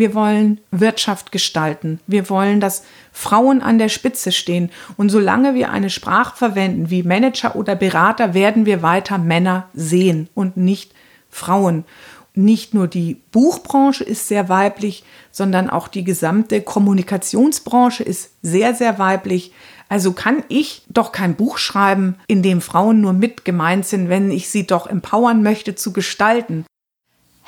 wir wollen Wirtschaft gestalten. Wir wollen, dass Frauen an der Spitze stehen. Und solange wir eine Sprache verwenden wie Manager oder Berater, werden wir weiter Männer sehen und nicht Frauen. Nicht nur die Buchbranche ist sehr weiblich, sondern auch die gesamte Kommunikationsbranche ist sehr, sehr weiblich. Also kann ich doch kein Buch schreiben, in dem Frauen nur mit gemeint sind, wenn ich sie doch empowern möchte zu gestalten.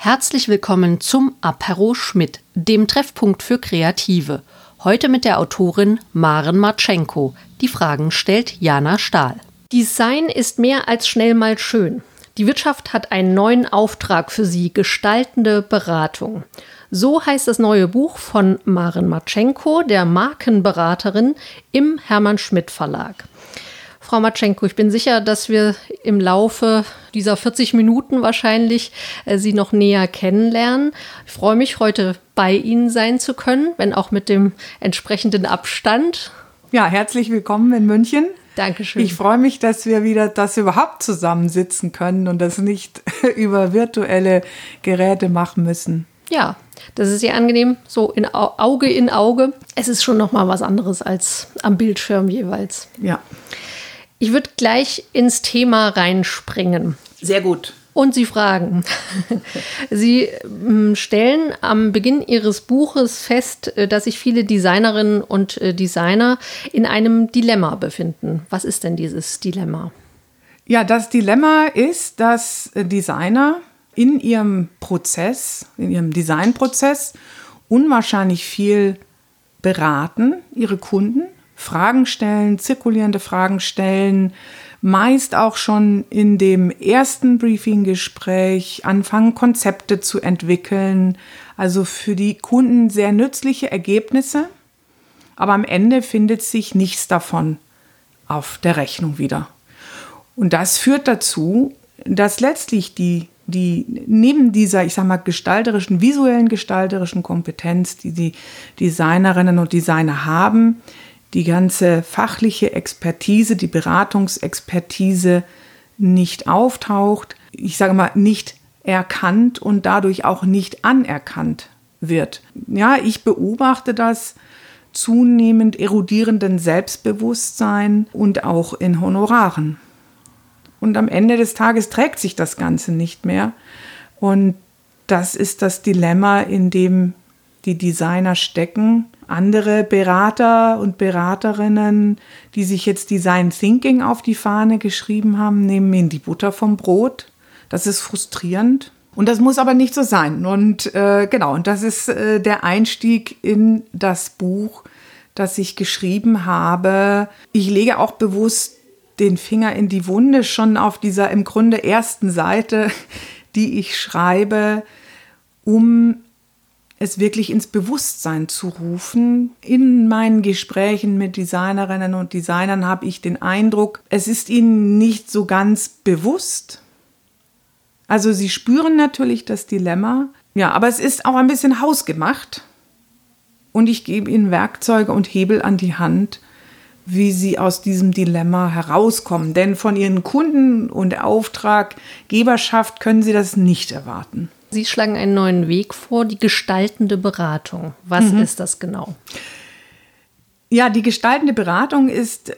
Herzlich willkommen zum Apero Schmidt, dem Treffpunkt für Kreative. Heute mit der Autorin Maren Marchenko. Die Fragen stellt Jana Stahl. Design ist mehr als schnell mal schön. Die Wirtschaft hat einen neuen Auftrag für Sie, gestaltende Beratung. So heißt das neue Buch von Maren Marchenko, der Markenberaterin im Hermann Schmidt Verlag. Frau Matschenko, ich bin sicher, dass wir im Laufe dieser 40 Minuten wahrscheinlich äh, Sie noch näher kennenlernen. Ich freue mich, heute bei Ihnen sein zu können, wenn auch mit dem entsprechenden Abstand. Ja, herzlich willkommen in München. Dankeschön. Ich freue mich, dass wir wieder das überhaupt zusammensitzen können und das nicht über virtuelle Geräte machen müssen. Ja, das ist sehr angenehm, so in Auge in Auge. Es ist schon noch mal was anderes als am Bildschirm jeweils. Ja. Ich würde gleich ins Thema reinspringen. Sehr gut. Und Sie fragen. Sie hm, stellen am Beginn Ihres Buches fest, äh, dass sich viele Designerinnen und äh, Designer in einem Dilemma befinden. Was ist denn dieses Dilemma? Ja, das Dilemma ist, dass äh, Designer in ihrem Prozess, in ihrem Designprozess unwahrscheinlich viel beraten, ihre Kunden, Fragen stellen, zirkulierende Fragen stellen, meist auch schon in dem ersten Briefinggespräch anfangen, Konzepte zu entwickeln. Also für die Kunden sehr nützliche Ergebnisse, aber am Ende findet sich nichts davon auf der Rechnung wieder. Und das führt dazu, dass letztlich die, die neben dieser, ich sag mal, gestalterischen, visuellen gestalterischen Kompetenz, die die Designerinnen und Designer haben, die ganze fachliche Expertise, die Beratungsexpertise nicht auftaucht, ich sage mal, nicht erkannt und dadurch auch nicht anerkannt wird. Ja, ich beobachte das zunehmend erodierenden Selbstbewusstsein und auch in Honoraren. Und am Ende des Tages trägt sich das Ganze nicht mehr. Und das ist das Dilemma, in dem die Designer stecken, andere Berater und Beraterinnen, die sich jetzt Design Thinking auf die Fahne geschrieben haben, nehmen ihnen die Butter vom Brot. Das ist frustrierend. Und das muss aber nicht so sein. Und äh, genau, und das ist äh, der Einstieg in das Buch, das ich geschrieben habe. Ich lege auch bewusst den Finger in die Wunde schon auf dieser im Grunde ersten Seite, die ich schreibe, um es wirklich ins Bewusstsein zu rufen. In meinen Gesprächen mit Designerinnen und Designern habe ich den Eindruck, es ist ihnen nicht so ganz bewusst. Also sie spüren natürlich das Dilemma, ja, aber es ist auch ein bisschen hausgemacht. Und ich gebe ihnen Werkzeuge und Hebel an die Hand, wie sie aus diesem Dilemma herauskommen. Denn von ihren Kunden und Auftraggeberschaft können sie das nicht erwarten. Sie schlagen einen neuen Weg vor, die gestaltende Beratung. Was mhm. ist das genau? Ja, die gestaltende Beratung ist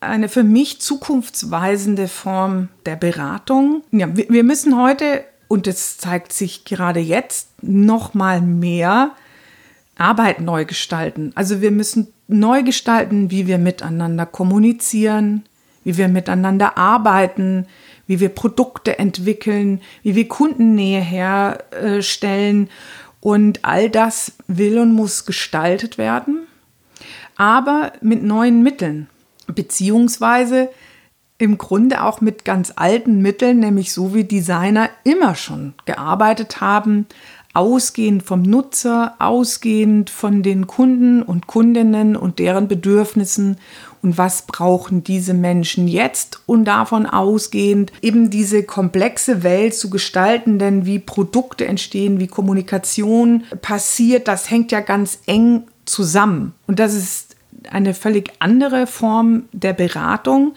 eine für mich zukunftsweisende Form der Beratung. Ja, wir müssen heute, und das zeigt sich gerade jetzt, noch mal mehr Arbeit neu gestalten. Also wir müssen neu gestalten, wie wir miteinander kommunizieren, wie wir miteinander arbeiten, wie wir Produkte entwickeln, wie wir Kundennähe herstellen. Und all das will und muss gestaltet werden, aber mit neuen Mitteln, beziehungsweise im Grunde auch mit ganz alten Mitteln, nämlich so wie Designer immer schon gearbeitet haben, ausgehend vom Nutzer, ausgehend von den Kunden und Kundinnen und deren Bedürfnissen und was brauchen diese Menschen jetzt? Und davon ausgehend eben diese komplexe Welt zu gestalten, denn wie Produkte entstehen, wie Kommunikation passiert, das hängt ja ganz eng zusammen. Und das ist eine völlig andere Form der Beratung,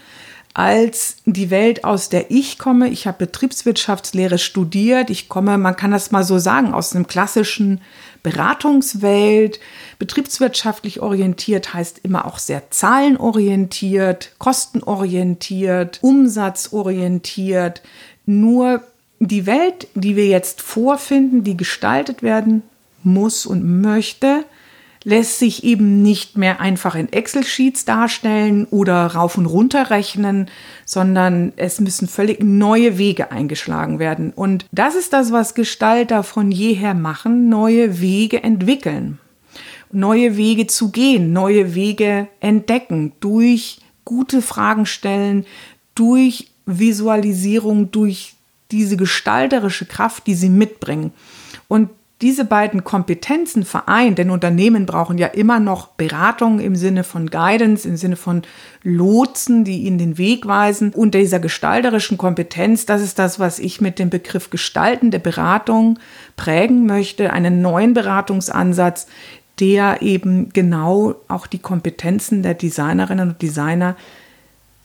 als die Welt, aus der ich komme. Ich habe Betriebswirtschaftslehre studiert. Ich komme, man kann das mal so sagen, aus einem klassischen Beratungswelt. Betriebswirtschaftlich orientiert heißt immer auch sehr zahlenorientiert, kostenorientiert, umsatzorientiert. Nur die Welt, die wir jetzt vorfinden, die gestaltet werden muss und möchte, lässt sich eben nicht mehr einfach in Excel-Sheets darstellen oder rauf und runter rechnen, sondern es müssen völlig neue Wege eingeschlagen werden. Und das ist das, was Gestalter von jeher machen, neue Wege entwickeln, neue Wege zu gehen, neue Wege entdecken, durch gute Fragen stellen, durch Visualisierung, durch diese gestalterische Kraft, die sie mitbringen. Und diese beiden Kompetenzen vereint, denn Unternehmen brauchen ja immer noch Beratung im Sinne von Guidance, im Sinne von Lotsen, die ihnen den Weg weisen. Und dieser gestalterischen Kompetenz, das ist das, was ich mit dem Begriff gestaltende Beratung prägen möchte, einen neuen Beratungsansatz, der eben genau auch die Kompetenzen der Designerinnen und Designer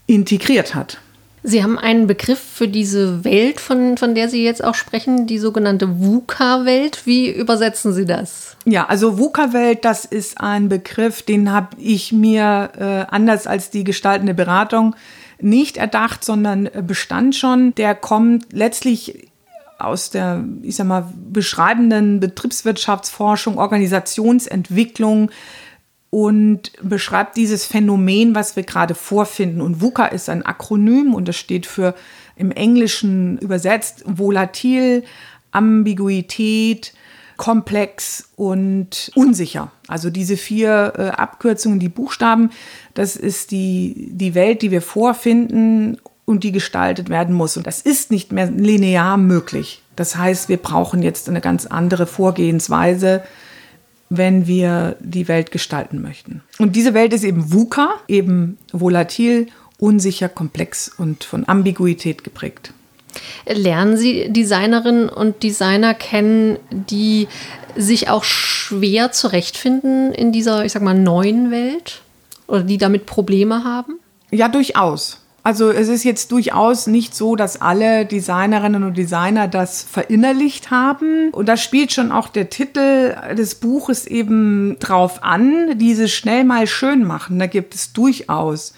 integriert hat. Sie haben einen Begriff für diese Welt, von, von der Sie jetzt auch sprechen, die sogenannte VUCA-Welt. Wie übersetzen Sie das? Ja, also VUCA-Welt, das ist ein Begriff, den habe ich mir äh, anders als die gestaltende Beratung nicht erdacht, sondern äh, bestand schon. Der kommt letztlich aus der, ich sag mal, beschreibenden Betriebswirtschaftsforschung, Organisationsentwicklung, und beschreibt dieses Phänomen, was wir gerade vorfinden. Und VUCA ist ein Akronym und das steht für im Englischen übersetzt volatil, Ambiguität, komplex und unsicher. Also diese vier äh, Abkürzungen, die Buchstaben, das ist die, die Welt, die wir vorfinden und die gestaltet werden muss. Und das ist nicht mehr linear möglich. Das heißt, wir brauchen jetzt eine ganz andere Vorgehensweise, wenn wir die Welt gestalten möchten. Und diese Welt ist eben VUCA, eben volatil, unsicher, komplex und von Ambiguität geprägt. Lernen Sie Designerinnen und Designer kennen, die sich auch schwer zurechtfinden in dieser, ich sag mal, neuen Welt oder die damit Probleme haben? Ja, durchaus. Also es ist jetzt durchaus nicht so, dass alle Designerinnen und Designer das verinnerlicht haben. Und da spielt schon auch der Titel des Buches eben drauf an, dieses schnell mal schön machen. Da gibt es durchaus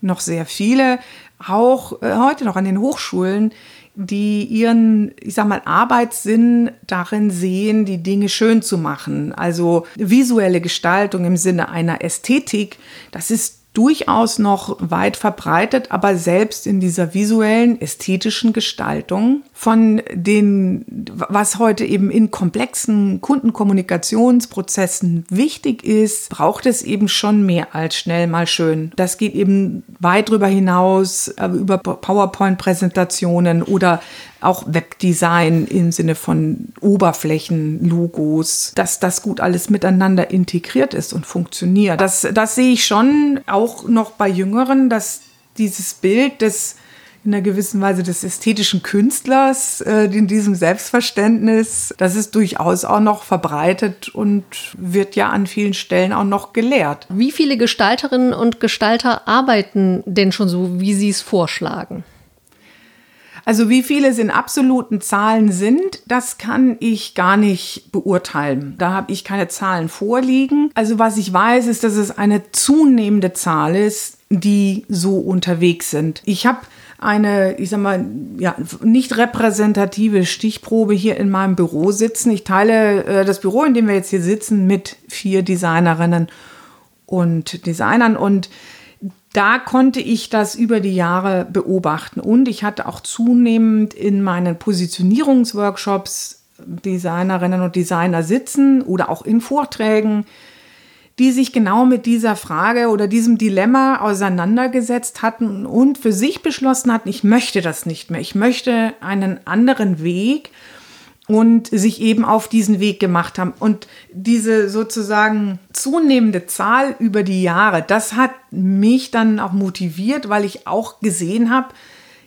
noch sehr viele, auch äh, heute noch an den Hochschulen, die ihren, ich sag mal, Arbeitssinn darin sehen, die Dinge schön zu machen. Also visuelle Gestaltung im Sinne einer Ästhetik, das ist durchaus noch weit verbreitet, aber selbst in dieser visuellen, ästhetischen Gestaltung von den, was heute eben in komplexen Kundenkommunikationsprozessen wichtig ist, braucht es eben schon mehr als schnell mal schön. Das geht eben weit darüber hinaus, äh, über PowerPoint-Präsentationen oder auch Webdesign im Sinne von Oberflächen, Logos, dass das gut alles miteinander integriert ist und funktioniert. Das, das sehe ich schon auch noch bei Jüngeren, dass dieses Bild des in einer gewissen Weise des ästhetischen Künstlers, äh, in diesem Selbstverständnis, das ist durchaus auch noch verbreitet und wird ja an vielen Stellen auch noch gelehrt. Wie viele Gestalterinnen und Gestalter arbeiten denn schon so, wie Sie es vorschlagen? Also wie viele es in absoluten Zahlen sind, das kann ich gar nicht beurteilen. Da habe ich keine Zahlen vorliegen. Also was ich weiß, ist, dass es eine zunehmende Zahl ist, die so unterwegs sind. Ich habe eine, ich sag mal, ja, nicht repräsentative Stichprobe hier in meinem Büro sitzen. Ich teile äh, das Büro, in dem wir jetzt hier sitzen, mit vier Designerinnen und Designern und da konnte ich das über die Jahre beobachten. Und ich hatte auch zunehmend in meinen Positionierungsworkshops Designerinnen und Designer sitzen oder auch in Vorträgen, die sich genau mit dieser Frage oder diesem Dilemma auseinandergesetzt hatten und für sich beschlossen hatten, ich möchte das nicht mehr. Ich möchte einen anderen Weg und sich eben auf diesen Weg gemacht haben. Und diese sozusagen zunehmende Zahl über die Jahre, das hat mich dann auch motiviert, weil ich auch gesehen habe,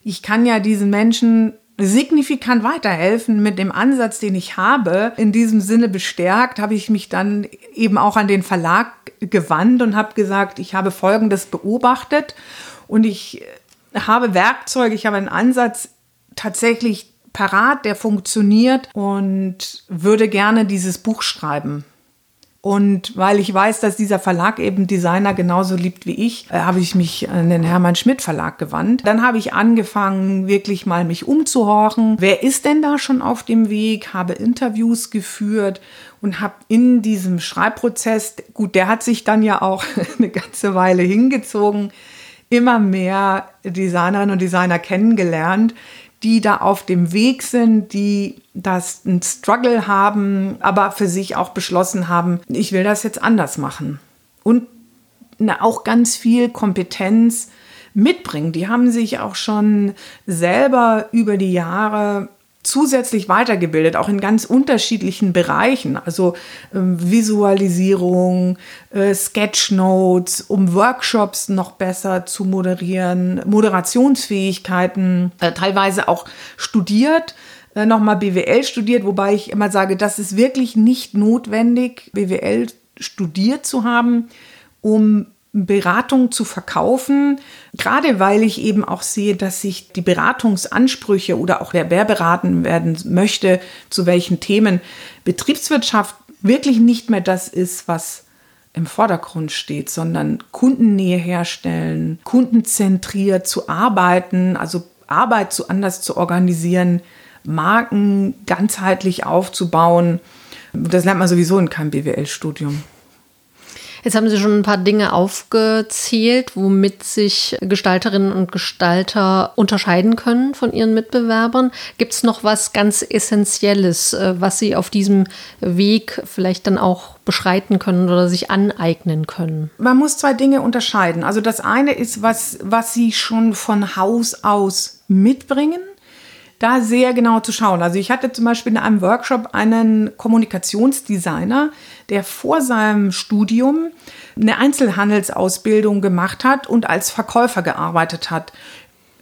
ich kann ja diesen Menschen signifikant weiterhelfen mit dem Ansatz, den ich habe. In diesem Sinne bestärkt habe ich mich dann eben auch an den Verlag gewandt und habe gesagt, ich habe Folgendes beobachtet und ich habe Werkzeuge, ich habe einen Ansatz tatsächlich parat, der funktioniert und würde gerne dieses Buch schreiben. Und weil ich weiß, dass dieser Verlag eben Designer genauso liebt wie ich, äh, habe ich mich an den Hermann Schmidt Verlag gewandt. Dann habe ich angefangen, wirklich mal mich umzuhorchen. Wer ist denn da schon auf dem Weg? Habe Interviews geführt und habe in diesem Schreibprozess, gut, der hat sich dann ja auch eine ganze Weile hingezogen, immer mehr Designerinnen und Designer kennengelernt, die da auf dem Weg sind, die das ein Struggle haben, aber für sich auch beschlossen haben, ich will das jetzt anders machen. Und auch ganz viel Kompetenz mitbringen. Die haben sich auch schon selber über die Jahre zusätzlich weitergebildet, auch in ganz unterschiedlichen Bereichen, also äh, Visualisierung, äh, Sketchnotes, um Workshops noch besser zu moderieren, Moderationsfähigkeiten, äh, teilweise auch studiert, äh, nochmal BWL studiert, wobei ich immer sage, das ist wirklich nicht notwendig, BWL studiert zu haben, um Beratung zu verkaufen, gerade weil ich eben auch sehe, dass sich die Beratungsansprüche oder auch wer, wer beraten werden möchte, zu welchen Themen Betriebswirtschaft wirklich nicht mehr das ist, was im Vordergrund steht, sondern Kundennähe herstellen, kundenzentriert zu arbeiten, also Arbeit zu anders zu organisieren, Marken ganzheitlich aufzubauen. Das lernt man sowieso in keinem BWL-Studium. Jetzt haben Sie schon ein paar Dinge aufgezählt, womit sich Gestalterinnen und Gestalter unterscheiden können von ihren Mitbewerbern. Gibt es noch was ganz Essentielles, äh, was Sie auf diesem Weg vielleicht dann auch beschreiten können oder sich aneignen können? Man muss zwei Dinge unterscheiden. Also das eine ist, was, was Sie schon von Haus aus mitbringen da sehr genau zu schauen. Also ich hatte zum Beispiel in einem Workshop einen Kommunikationsdesigner, der vor seinem Studium eine Einzelhandelsausbildung gemacht hat und als Verkäufer gearbeitet hat.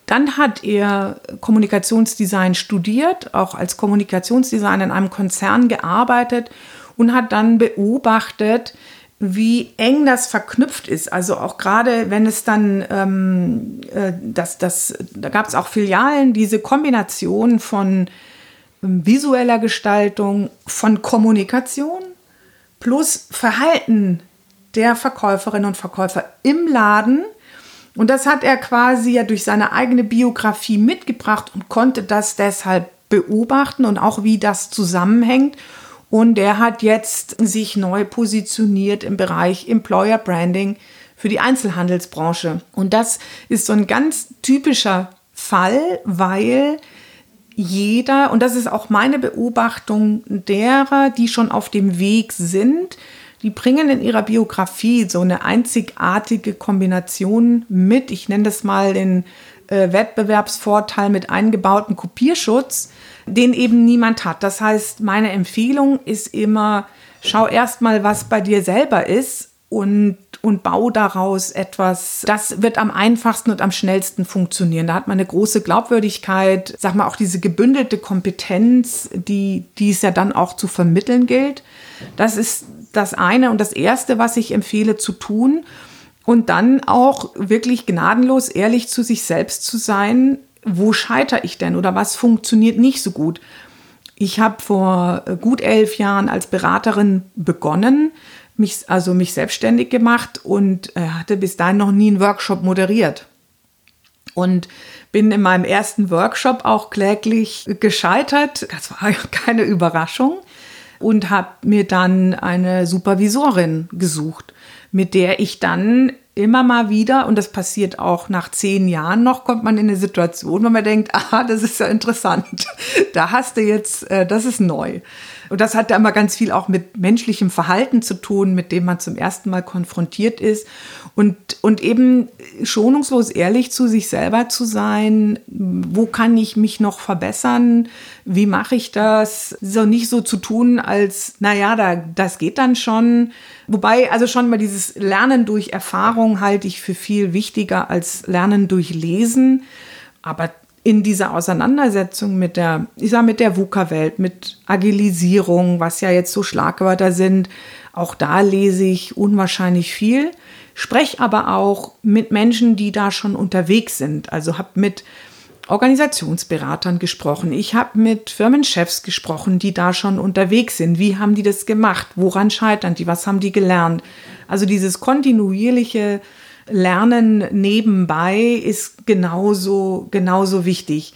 Dann hat er Kommunikationsdesign studiert, auch als Kommunikationsdesigner in einem Konzern gearbeitet und hat dann beobachtet, wie eng das verknüpft ist. Also auch gerade, wenn es dann, ähm, äh, das, das, da gab es auch Filialen, diese Kombination von ähm, visueller Gestaltung, von Kommunikation plus Verhalten der Verkäuferinnen und Verkäufer im Laden. Und das hat er quasi ja durch seine eigene Biografie mitgebracht und konnte das deshalb beobachten und auch wie das zusammenhängt und der hat jetzt sich neu positioniert im Bereich Employer Branding für die Einzelhandelsbranche. Und das ist so ein ganz typischer Fall, weil jeder, und das ist auch meine Beobachtung derer, die schon auf dem Weg sind, die bringen in ihrer Biografie so eine einzigartige Kombination mit, ich nenne das mal den äh, Wettbewerbsvorteil mit eingebautem Kopierschutz, den eben niemand hat. Das heißt, meine Empfehlung ist immer, schau erst mal, was bei dir selber ist und, und bau daraus etwas. Das wird am einfachsten und am schnellsten funktionieren. Da hat man eine große Glaubwürdigkeit, sag mal auch diese gebündelte Kompetenz, die, die es ja dann auch zu vermitteln gilt. Das ist das eine und das erste, was ich empfehle zu tun. Und dann auch wirklich gnadenlos ehrlich zu sich selbst zu sein, wo scheitere ich denn oder was funktioniert nicht so gut. Ich habe vor äh, gut elf Jahren als Beraterin begonnen, mich, also mich selbstständig gemacht und äh, hatte bis dahin noch nie einen Workshop moderiert. Und bin in meinem ersten Workshop auch kläglich gescheitert. Das war keine Überraschung. Und habe mir dann eine Supervisorin gesucht, mit der ich dann immer mal wieder, und das passiert auch nach zehn Jahren noch, kommt man in eine Situation, wo man denkt, aha, das ist ja interessant. Da hast du jetzt, äh, das ist neu. Und das hat ja immer ganz viel auch mit menschlichem Verhalten zu tun, mit dem man zum ersten Mal konfrontiert ist. Und, und eben schonungslos ehrlich zu sich selber zu sein, wo kann ich mich noch verbessern, wie mache ich das, so nicht so zu tun, als, naja, da, das geht dann schon. Wobei, also schon mal dieses Lernen durch Erfahrung halte ich für viel wichtiger als Lernen durch Lesen. Aber in dieser Auseinandersetzung mit der, ich sag, mit der VUCA-Welt, mit Agilisierung, was ja jetzt so Schlagwörter sind, auch da lese ich unwahrscheinlich viel, spreche aber auch mit Menschen, die da schon unterwegs sind. Also habe mit Organisationsberatern gesprochen, ich habe mit Firmenchefs gesprochen, die da schon unterwegs sind. Wie haben die das gemacht? Woran scheitern die? Was haben die gelernt? Also dieses kontinuierliche Lernen nebenbei ist genauso, genauso wichtig.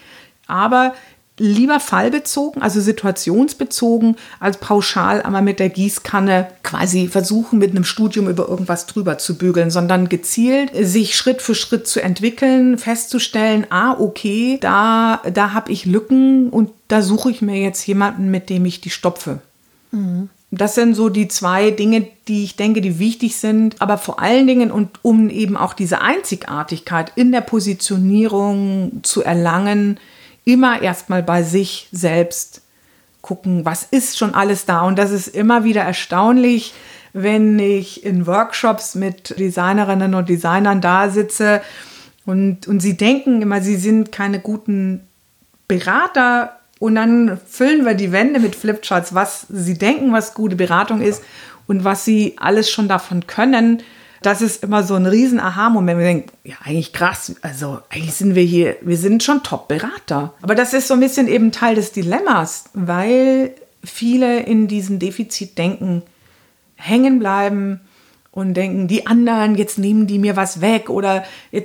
Aber lieber fallbezogen, also situationsbezogen, als pauschal einmal mit der Gießkanne quasi versuchen, mit einem Studium über irgendwas drüber zu bügeln, sondern gezielt sich Schritt für Schritt zu entwickeln, festzustellen, ah, okay, da, da habe ich Lücken und da suche ich mir jetzt jemanden, mit dem ich die stopfe. Mhm. Das sind so die zwei Dinge, die ich denke, die wichtig sind. Aber vor allen Dingen und um eben auch diese Einzigartigkeit in der Positionierung zu erlangen, immer erstmal bei sich selbst gucken, was ist schon alles da. Und das ist immer wieder erstaunlich, wenn ich in Workshops mit Designerinnen und Designern da sitze und, und sie denken immer, sie sind keine guten Berater und dann füllen wir die Wände mit Flipcharts, was sie denken, was gute Beratung ist und was sie alles schon davon können. Das ist immer so ein riesen Aha-Moment. Wir denken, ja, eigentlich krass. Also eigentlich sind wir hier, wir sind schon Top-Berater. Aber das ist so ein bisschen eben Teil des Dilemmas, weil viele in diesem Defizitdenken hängen bleiben und denken, die anderen, jetzt nehmen die mir was weg oder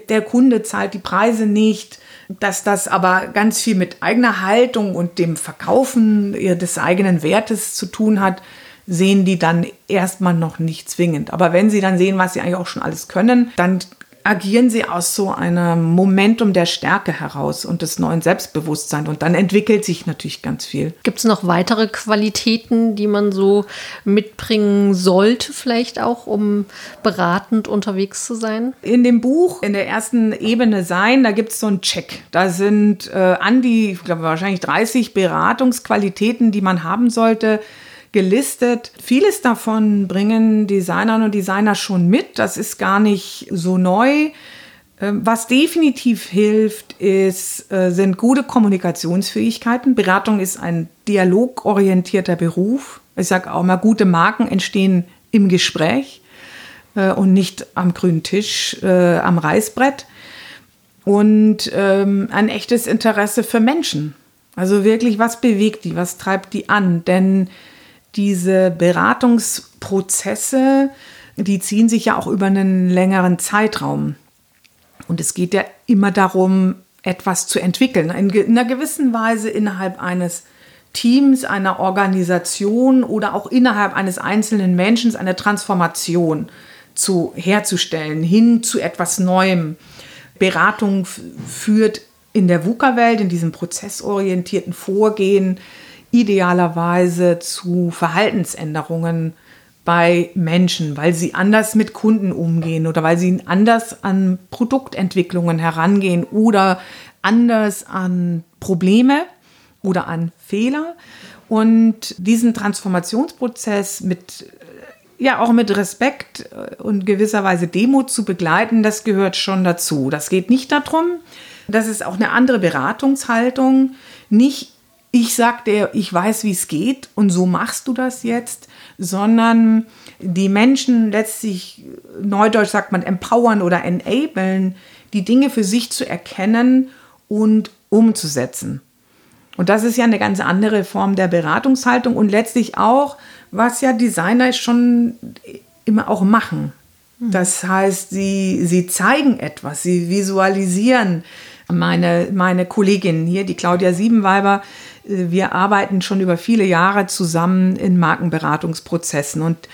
der Kunde zahlt die Preise nicht dass das aber ganz viel mit eigener Haltung und dem Verkaufen des eigenen Wertes zu tun hat, sehen die dann erstmal noch nicht zwingend. Aber wenn sie dann sehen, was sie eigentlich auch schon alles können, dann agieren sie aus so einem Momentum der Stärke heraus und des neuen Selbstbewusstseins. Und dann entwickelt sich natürlich ganz viel. Gibt es noch weitere Qualitäten, die man so mitbringen sollte, vielleicht auch, um beratend unterwegs zu sein? In dem Buch, in der ersten Ebene Sein, da gibt es so einen Check. Da sind äh, an die, ich glaube, wahrscheinlich 30 Beratungsqualitäten, die man haben sollte gelistet. Vieles davon bringen Designerinnen und Designer schon mit. Das ist gar nicht so neu. Ähm, was definitiv hilft, ist, äh, sind gute Kommunikationsfähigkeiten. Beratung ist ein dialogorientierter Beruf. Ich sage auch mal, gute Marken entstehen im Gespräch äh, und nicht am grünen Tisch, äh, am Reißbrett. Und ähm, ein echtes Interesse für Menschen. Also wirklich, was bewegt die, was treibt die an? Denn diese Beratungsprozesse, die ziehen sich ja auch über einen längeren Zeitraum. Und es geht ja immer darum, etwas zu entwickeln, in einer gewissen Weise innerhalb eines Teams, einer Organisation oder auch innerhalb eines einzelnen Menschen eine Transformation zu herzustellen, hin zu etwas Neuem. Beratung führt in der VUCA-Welt, in diesem prozessorientierten Vorgehen, idealerweise zu Verhaltensänderungen bei Menschen, weil sie anders mit Kunden umgehen oder weil sie anders an Produktentwicklungen herangehen oder anders an Probleme oder an Fehler. Und diesen Transformationsprozess mit ja auch mit Respekt und gewisserweise Demut zu begleiten, das gehört schon dazu. Das geht nicht darum, das ist auch eine andere Beratungshaltung, nicht ich sag dir, ich weiß, wie es geht und so machst du das jetzt, sondern die Menschen letztlich, neudeutsch sagt man, empowern oder enablen, die Dinge für sich zu erkennen und umzusetzen. Und das ist ja eine ganz andere Form der Beratungshaltung und letztlich auch, was ja Designer schon immer auch machen. Hm. Das heißt, sie, sie zeigen etwas, sie visualisieren. Meine, meine Kollegin hier, die Claudia Siebenweiber, wir arbeiten schon über viele Jahre zusammen in Markenberatungsprozessen und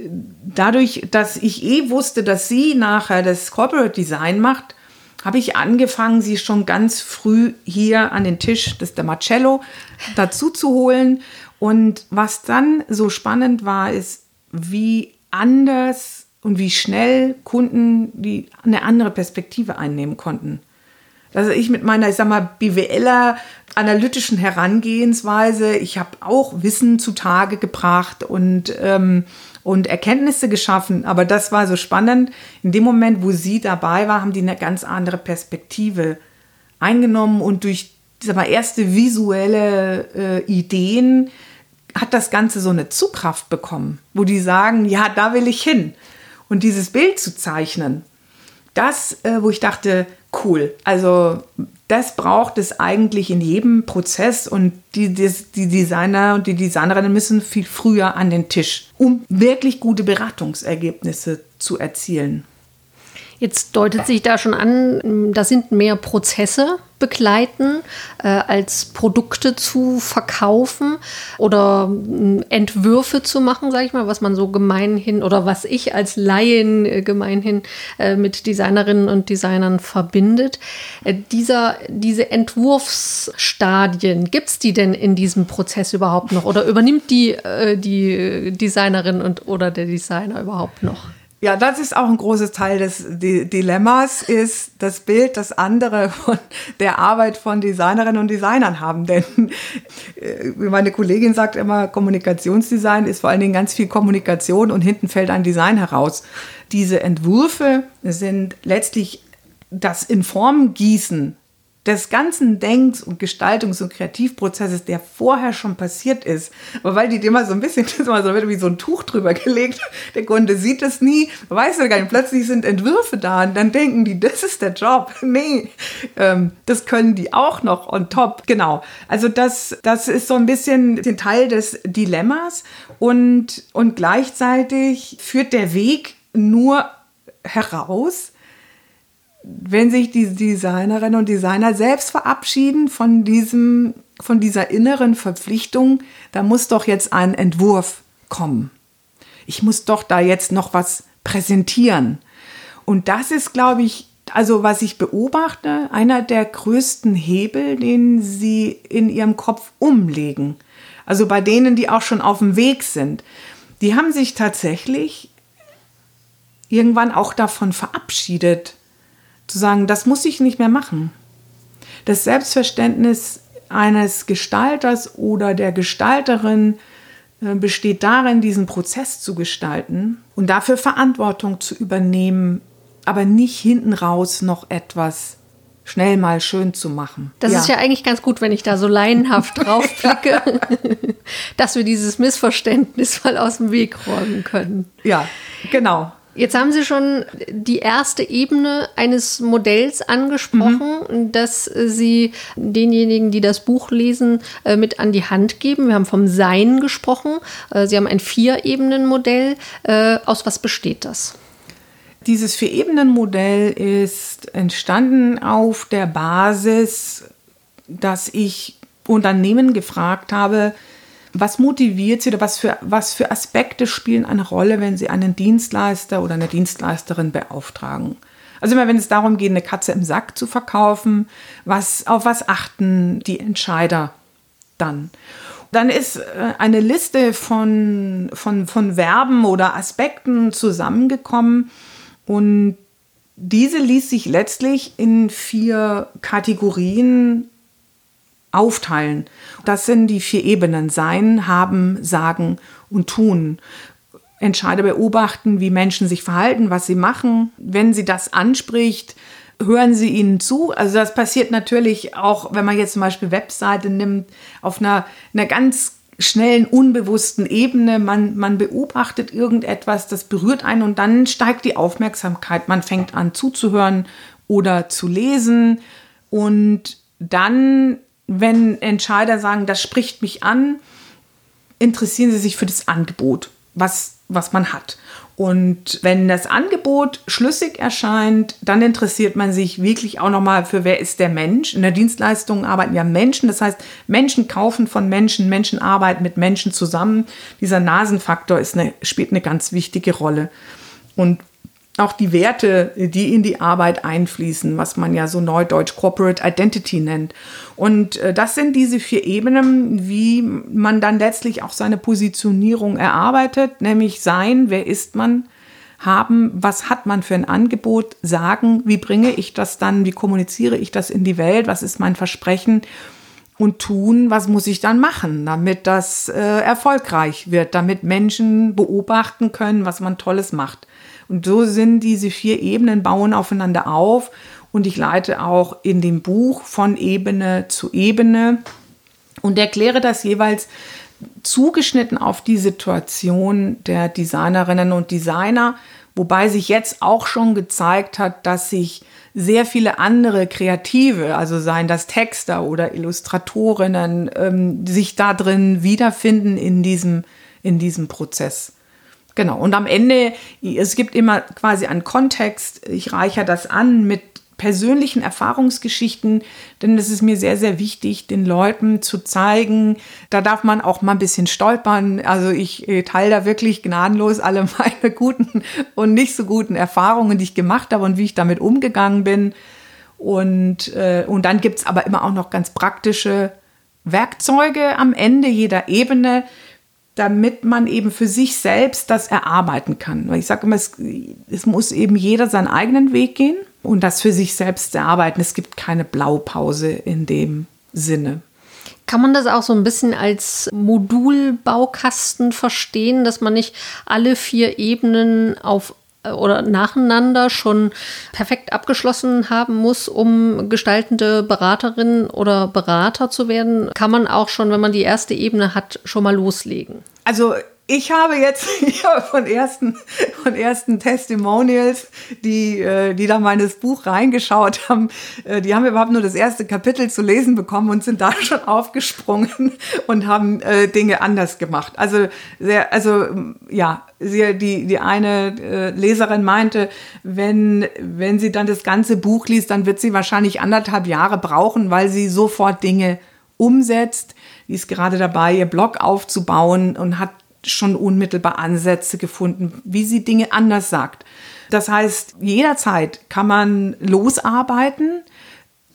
äh, dadurch, dass ich eh wusste, dass sie nachher das Corporate Design macht, habe ich angefangen, sie schon ganz früh hier an den Tisch, das ist der Marcello, dazu zu holen. Und was dann so spannend war, ist, wie anders und wie schnell Kunden die eine andere Perspektive einnehmen konnten. Also ich mit meiner, ich sag mal, BWLer analytischen Herangehensweise, ich habe auch Wissen zutage gebracht und, ähm, und Erkenntnisse geschaffen. Aber das war so spannend. In dem Moment, wo sie dabei war, haben die eine ganz andere Perspektive eingenommen und durch sag mal, erste visuelle äh, Ideen hat das Ganze so eine Zugkraft bekommen, wo die sagen, ja, da will ich hin. Und dieses Bild zu zeichnen, das, äh, wo ich dachte, cool, also das braucht es eigentlich in jedem Prozess und die, die, die Designer und die Designerinnen müssen viel früher an den Tisch, um wirklich gute Beratungsergebnisse zu erzielen. Jetzt deutet sich da schon an, da sind mehr Prozesse begleiten, äh, als Produkte zu verkaufen oder äh, Entwürfe zu machen, sage ich mal, was man so gemeinhin oder was ich als Laien äh, gemeinhin äh, mit Designerinnen und Designern verbindet. Äh, dieser, diese Entwurfsstadien, gibt es die denn in diesem Prozess überhaupt noch oder übernimmt die, äh, die Designerin und, oder der Designer überhaupt noch? Ja, das ist auch ein großes Teil des Dilemmas, ist das Bild, das andere von der Arbeit von Designerinnen und Designern haben. Denn äh, meine Kollegin sagt immer, Kommunikationsdesign ist vor allen Dingen ganz viel Kommunikation und hinten fällt ein Design heraus. Diese Entwürfe sind letztlich das in des ganzen Denks- und Gestaltungs- und Kreativprozesses, der vorher schon passiert ist. Aber weil die immer so ein bisschen, das immer so wird wie so ein Tuch drüber gelegt. Der Kunde sieht es nie, weiß gar nicht. Plötzlich sind Entwürfe da und dann denken die, das ist der Job. Nee, ähm, das können die auch noch on top. Genau. Also das, das ist so ein bisschen den Teil des Dilemmas und, und gleichzeitig führt der Weg nur heraus, wenn sich die Designerinnen und Designer selbst verabschieden von diesem, von dieser inneren Verpflichtung, da muss doch jetzt ein Entwurf kommen. Ich muss doch da jetzt noch was präsentieren. Und das ist, glaube ich, also was ich beobachte, einer der größten Hebel, den sie in ihrem Kopf umlegen. Also bei denen, die auch schon auf dem Weg sind. Die haben sich tatsächlich irgendwann auch davon verabschiedet, zu sagen, das muss ich nicht mehr machen. Das Selbstverständnis eines Gestalters oder der Gestalterin äh, besteht darin, diesen Prozess zu gestalten und dafür Verantwortung zu übernehmen, aber nicht hinten raus noch etwas schnell mal schön zu machen. Das ja. ist ja eigentlich ganz gut, wenn ich da so laienhaft draufblicke, dass wir dieses Missverständnis mal aus dem Weg räumen können. Ja, genau. Jetzt haben Sie schon die erste Ebene eines Modells angesprochen, mhm. das Sie denjenigen, die das Buch lesen, äh, mit an die Hand geben. Wir haben vom Sein gesprochen. Äh, Sie haben ein Vier-Ebenen-Modell. Äh, aus was besteht das? Dieses Vier-Ebenen-Modell ist entstanden auf der Basis, dass ich Unternehmen gefragt habe, was motiviert Sie oder was für, was für Aspekte spielen eine Rolle, wenn Sie einen Dienstleister oder eine Dienstleisterin beauftragen? Also immer wenn es darum geht, eine Katze im Sack zu verkaufen, was, auf was achten die Entscheider dann? Dann ist äh, eine Liste von, von, von Verben oder Aspekten zusammengekommen und diese ließ sich letztlich in vier Kategorien aufteilen. Das sind die vier Ebenen Sein, Haben, Sagen und Tun. Entscheider beobachten, wie Menschen sich verhalten, was sie machen. Wenn sie das anspricht, hören sie ihnen zu. Also das passiert natürlich auch, wenn man jetzt zum Beispiel Webseite nimmt, auf einer, einer ganz schnellen, unbewussten Ebene. Man, man beobachtet irgendetwas, das berührt einen und dann steigt die Aufmerksamkeit. Man fängt an zuzuhören oder zu lesen und dann wenn Entscheider sagen, das spricht mich an, interessieren sie sich für das Angebot, was, was man hat. Und wenn das Angebot schlüssig erscheint, dann interessiert man sich wirklich auch nochmal für, wer ist der Mensch. In der Dienstleistung arbeiten ja Menschen, das heißt, Menschen kaufen von Menschen, Menschen arbeiten mit Menschen zusammen. Dieser Nasenfaktor ist eine, spielt eine ganz wichtige Rolle. Und auch die Werte, die in die Arbeit einfließen, was man ja so neudeutsch Corporate Identity nennt. Und äh, das sind diese vier Ebenen, wie man dann letztlich auch seine Positionierung erarbeitet, nämlich sein, wer ist man, haben, was hat man für ein Angebot, sagen, wie bringe ich das dann, wie kommuniziere ich das in die Welt, was ist mein Versprechen und tun, was muss ich dann machen, damit das äh, erfolgreich wird, damit Menschen beobachten können, was man Tolles macht. Und so sind diese vier Ebenen, bauen aufeinander auf. und ich leite auch in dem Buch von Ebene zu Ebene und erkläre das jeweils zugeschnitten auf die Situation der Designerinnen und Designer, wobei sich jetzt auch schon gezeigt hat, dass sich sehr viele andere Kreative, also seien das Texter oder Illustratorinnen, ähm, sich da drin wiederfinden in diesem, in diesem Prozess. Genau. Und am Ende, es gibt immer quasi einen Kontext. Ich reiche das an mit persönlichen Erfahrungsgeschichten, denn es ist mir sehr, sehr wichtig, den Leuten zu zeigen, da darf man auch mal ein bisschen stolpern. Also ich äh, teile da wirklich gnadenlos alle meine guten und nicht so guten Erfahrungen, die ich gemacht habe und wie ich damit umgegangen bin. Und, äh, und dann gibt es aber immer auch noch ganz praktische Werkzeuge am Ende jeder Ebene, damit man eben für sich selbst das erarbeiten kann. Weil ich sage immer, es, es muss eben jeder seinen eigenen Weg gehen und das für sich selbst erarbeiten. Es gibt keine Blaupause in dem Sinne. Kann man das auch so ein bisschen als Modulbaukasten verstehen, dass man nicht alle vier Ebenen auf oder nacheinander schon perfekt abgeschlossen haben muss, um gestaltende Beraterin oder Berater zu werden? Kann man auch schon, wenn man die erste Ebene hat, schon mal loslegen? Also ich habe jetzt habe von ersten von ersten Testimonials, die äh, die da meines Buch reingeschaut haben, äh, die haben überhaupt nur das erste Kapitel zu lesen bekommen und sind da schon aufgesprungen und haben äh, Dinge anders gemacht. Also sehr also ja, sie, die die eine äh, Leserin meinte, wenn wenn sie dann das ganze Buch liest, dann wird sie wahrscheinlich anderthalb Jahre brauchen, weil sie sofort Dinge umsetzt. Die ist gerade dabei, ihr Blog aufzubauen und hat schon unmittelbar Ansätze gefunden, wie sie Dinge anders sagt. Das heißt, jederzeit kann man losarbeiten.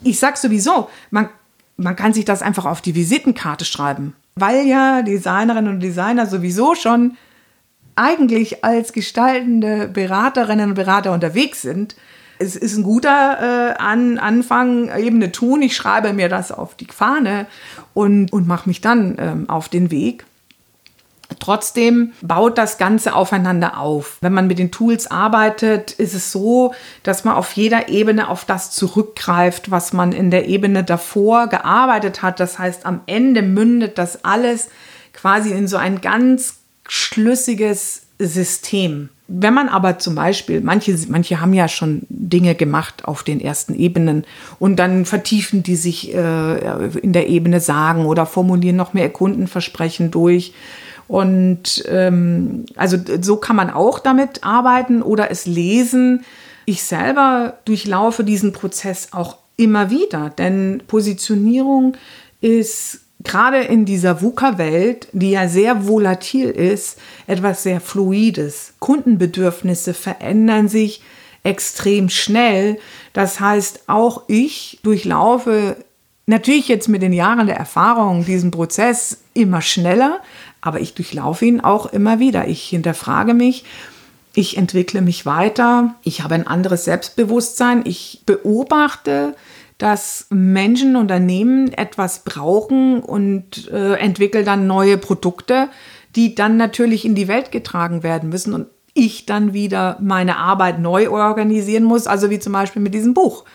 Ich sag sowieso, man, man kann sich das einfach auf die Visitenkarte schreiben, weil ja Designerinnen und Designer sowieso schon eigentlich als gestaltende Beraterinnen und Berater unterwegs sind. Es ist ein guter äh, An Anfang, eben eine Tun. Ich schreibe mir das auf die Fahne und, und mache mich dann ähm, auf den Weg. Trotzdem baut das Ganze aufeinander auf. Wenn man mit den Tools arbeitet, ist es so, dass man auf jeder Ebene auf das zurückgreift, was man in der Ebene davor gearbeitet hat. Das heißt, am Ende mündet das alles quasi in so ein ganz schlüssiges System. Wenn man aber zum Beispiel, manche, manche haben ja schon Dinge gemacht auf den ersten Ebenen und dann vertiefen die sich äh, in der Ebene Sagen oder formulieren noch mehr Kundenversprechen durch und ähm, also so kann man auch damit arbeiten oder es lesen. Ich selber durchlaufe diesen Prozess auch immer wieder, denn Positionierung ist gerade in dieser VUCA-Welt, die ja sehr volatil ist, etwas sehr Fluides. Kundenbedürfnisse verändern sich extrem schnell. Das heißt, auch ich durchlaufe natürlich jetzt mit den Jahren der Erfahrung diesen Prozess immer schneller, aber ich durchlaufe ihn auch immer wieder. Ich hinterfrage mich, ich entwickle mich weiter, ich habe ein anderes Selbstbewusstsein, ich beobachte, dass Menschen, Unternehmen etwas brauchen und äh, entwickle dann neue Produkte, die dann natürlich in die Welt getragen werden müssen und ich dann wieder meine Arbeit neu organisieren muss, also wie zum Beispiel mit diesem Buch.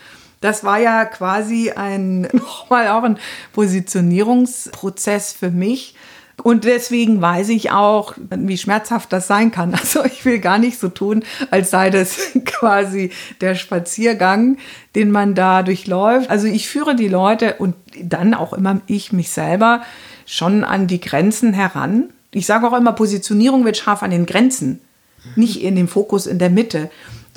Das war ja quasi ein, nochmal auch ein Positionierungsprozess für mich, und deswegen weiß ich auch, wie schmerzhaft das sein kann. Also ich will gar nicht so tun, als sei das quasi der Spaziergang, den man da durchläuft. Also ich führe die Leute und dann auch immer ich mich selber schon an die Grenzen heran. Ich sage auch immer, Positionierung wird scharf an den Grenzen, nicht in dem Fokus in der Mitte.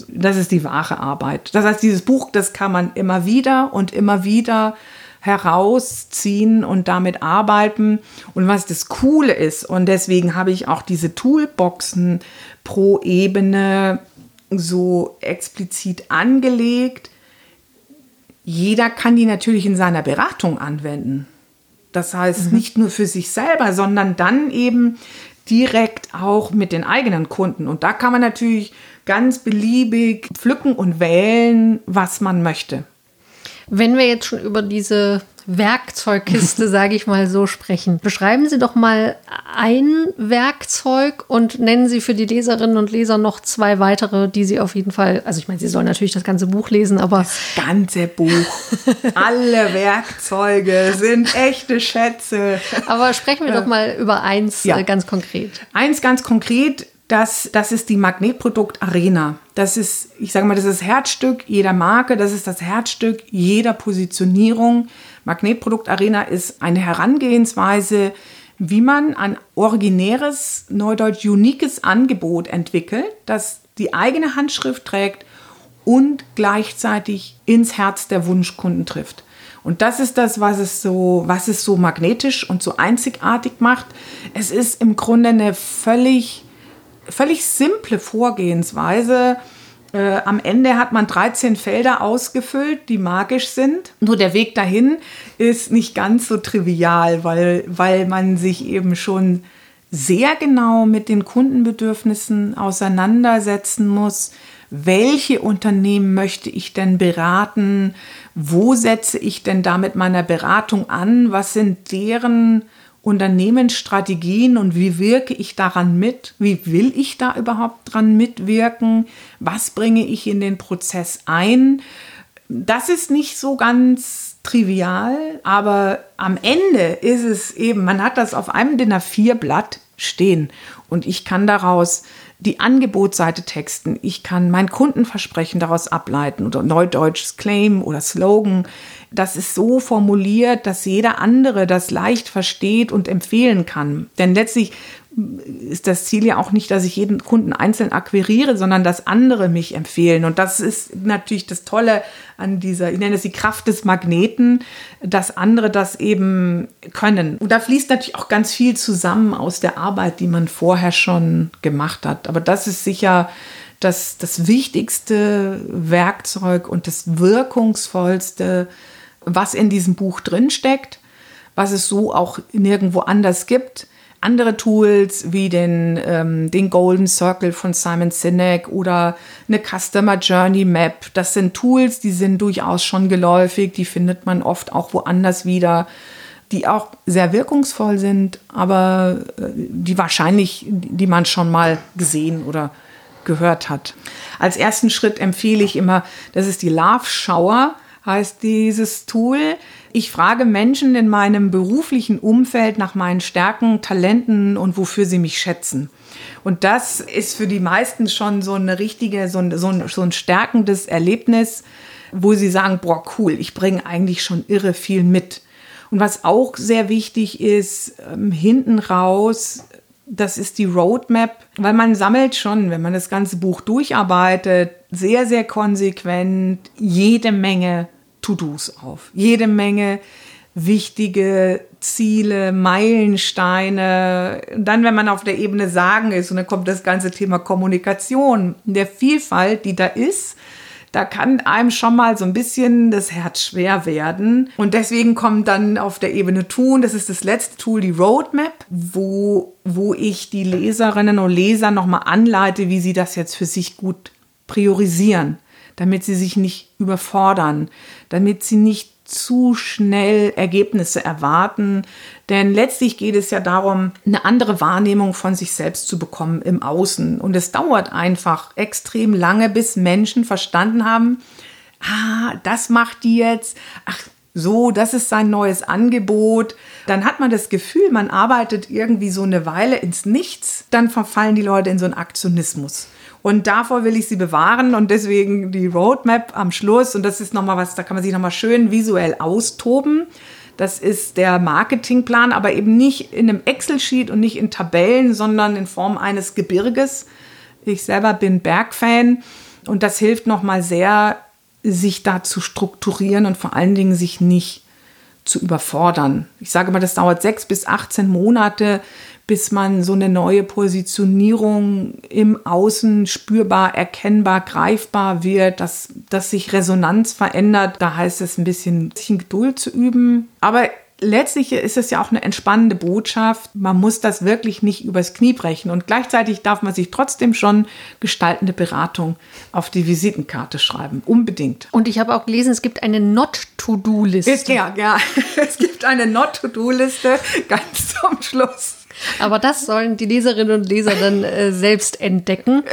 Das ist die wahre Arbeit. Das heißt, dieses Buch, das kann man immer wieder und immer wieder herausziehen und damit arbeiten. Und was das Coole ist, und deswegen habe ich auch diese Toolboxen pro Ebene so explizit angelegt. Jeder kann die natürlich in seiner Beratung anwenden. Das heißt, mhm. nicht nur für sich selber, sondern dann eben direkt auch mit den eigenen Kunden. Und da kann man natürlich ganz beliebig pflücken und wählen, was man möchte. Wenn wir jetzt schon über diese Werkzeugkiste, sage ich mal so, sprechen. Beschreiben Sie doch mal ein Werkzeug und nennen Sie für die Leserinnen und Leser noch zwei weitere, die Sie auf jeden Fall, also ich meine, Sie sollen natürlich das ganze Buch lesen, aber. Das ganze Buch. Alle Werkzeuge sind echte Schätze. Aber sprechen wir doch mal über eins ja. Äh, ganz konkret. Eins ganz konkret das, das ist die Magnetprodukt Arena. Das ist, ich sage mal, das ist das Herzstück jeder Marke, das ist das Herzstück jeder Positionierung. Magnetprodukt Arena ist eine Herangehensweise, wie man ein originäres, neudeutsch uniques Angebot entwickelt, das die eigene Handschrift trägt und gleichzeitig ins Herz der Wunschkunden trifft. Und das ist das, was es so, was es so magnetisch und so einzigartig macht. Es ist im Grunde eine völlig völlig simple Vorgehensweise. Äh, am Ende hat man 13 Felder ausgefüllt, die magisch sind. Nur der Weg dahin ist nicht ganz so trivial, weil, weil man sich eben schon sehr genau mit den Kundenbedürfnissen auseinandersetzen muss. Welche Unternehmen möchte ich denn beraten? Wo setze ich denn damit meiner Beratung an? Was sind deren Unternehmensstrategien und wie wirke ich daran mit? Wie will ich da überhaupt dran mitwirken? Was bringe ich in den Prozess ein? Das ist nicht so ganz trivial, aber am Ende ist es eben, man hat das auf einem DIN A4-Blatt stehen und ich kann daraus die Angebotsseite texten, ich kann mein Kundenversprechen daraus ableiten oder neudeutsches Claim oder Slogan das ist so formuliert, dass jeder andere das leicht versteht und empfehlen kann. Denn letztlich ist das Ziel ja auch nicht, dass ich jeden Kunden einzeln akquiriere, sondern dass andere mich empfehlen. Und das ist natürlich das Tolle an dieser, ich nenne es die Kraft des Magneten, dass andere das eben können. Und da fließt natürlich auch ganz viel zusammen aus der Arbeit, die man vorher schon gemacht hat. Aber das ist sicher das, das wichtigste Werkzeug und das wirkungsvollste was in diesem Buch drin steckt, was es so auch nirgendwo anders gibt. Andere Tools wie den, ähm, den Golden Circle von Simon Sinek oder eine Customer Journey Map, das sind Tools, die sind durchaus schon geläufig, die findet man oft auch woanders wieder, die auch sehr wirkungsvoll sind, aber äh, die wahrscheinlich, die man schon mal gesehen oder gehört hat. Als ersten Schritt empfehle ich immer, das ist die Love Shower heißt dieses Tool. Ich frage Menschen in meinem beruflichen Umfeld nach meinen Stärken, Talenten und wofür sie mich schätzen. Und das ist für die meisten schon so eine richtige, so ein, so ein, so ein stärkendes Erlebnis, wo sie sagen, boah, cool, ich bringe eigentlich schon irre viel mit. Und was auch sehr wichtig ist, ähm, hinten raus, das ist die Roadmap, weil man sammelt schon, wenn man das ganze Buch durcharbeitet, sehr, sehr konsequent jede Menge To-Dos auf. Jede Menge wichtige Ziele, Meilensteine. dann, wenn man auf der Ebene Sagen ist, und dann kommt das ganze Thema Kommunikation, der Vielfalt, die da ist, da kann einem schon mal so ein bisschen das Herz schwer werden. Und deswegen kommt dann auf der Ebene Tun, das ist das letzte Tool, die Roadmap, wo, wo ich die Leserinnen und Leser nochmal anleite, wie sie das jetzt für sich gut priorisieren damit sie sich nicht überfordern, damit sie nicht zu schnell Ergebnisse erwarten. Denn letztlich geht es ja darum, eine andere Wahrnehmung von sich selbst zu bekommen im Außen. Und es dauert einfach extrem lange, bis Menschen verstanden haben, ah, das macht die jetzt, ach, so, das ist sein neues Angebot. Dann hat man das Gefühl, man arbeitet irgendwie so eine Weile ins Nichts. Dann verfallen die Leute in so einen Aktionismus. Und davor will ich sie bewahren und deswegen die Roadmap am Schluss. Und das ist nochmal was, da kann man sich nochmal schön visuell austoben. Das ist der Marketingplan, aber eben nicht in einem Excel-Sheet und nicht in Tabellen, sondern in Form eines Gebirges. Ich selber bin Bergfan und das hilft nochmal sehr, sich da zu strukturieren und vor allen Dingen sich nicht zu überfordern. Ich sage mal, das dauert sechs bis 18 Monate, bis man so eine neue Positionierung im Außen spürbar, erkennbar, greifbar wird, dass, dass sich Resonanz verändert. Da heißt es ein bisschen, sich in Geduld zu üben. Aber letztlich ist es ja auch eine entspannende Botschaft. Man muss das wirklich nicht übers Knie brechen. Und gleichzeitig darf man sich trotzdem schon gestaltende Beratung auf die Visitenkarte schreiben. Unbedingt. Und ich habe auch gelesen, es gibt eine Not-to-Do-Liste. Ja, ja, es gibt eine Not-to-Do-Liste ganz zum Schluss. Aber das sollen die Leserinnen und Leser dann äh, selbst entdecken.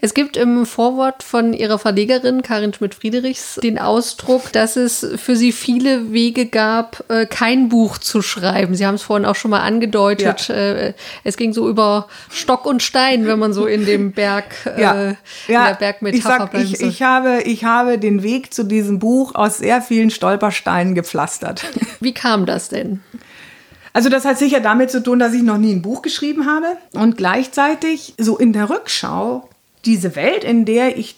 Es gibt im Vorwort von ihrer Verlegerin Karin Schmidt-Friedrichs den Ausdruck, dass es für sie viele Wege gab, äh, kein Buch zu schreiben. Sie haben es vorhin auch schon mal angedeutet. Ja. Äh, es ging so über Stock und Stein, wenn man so in dem Berg, äh, ja. in der Bergmetapher ich, ich, ich, habe, ich habe den Weg zu diesem Buch aus sehr vielen Stolpersteinen gepflastert. Wie kam das denn? Also das hat sicher damit zu tun, dass ich noch nie ein Buch geschrieben habe und gleichzeitig so in der Rückschau diese Welt, in der ich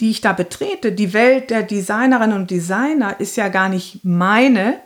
die ich da betrete, die Welt der Designerinnen und Designer ist ja gar nicht meine.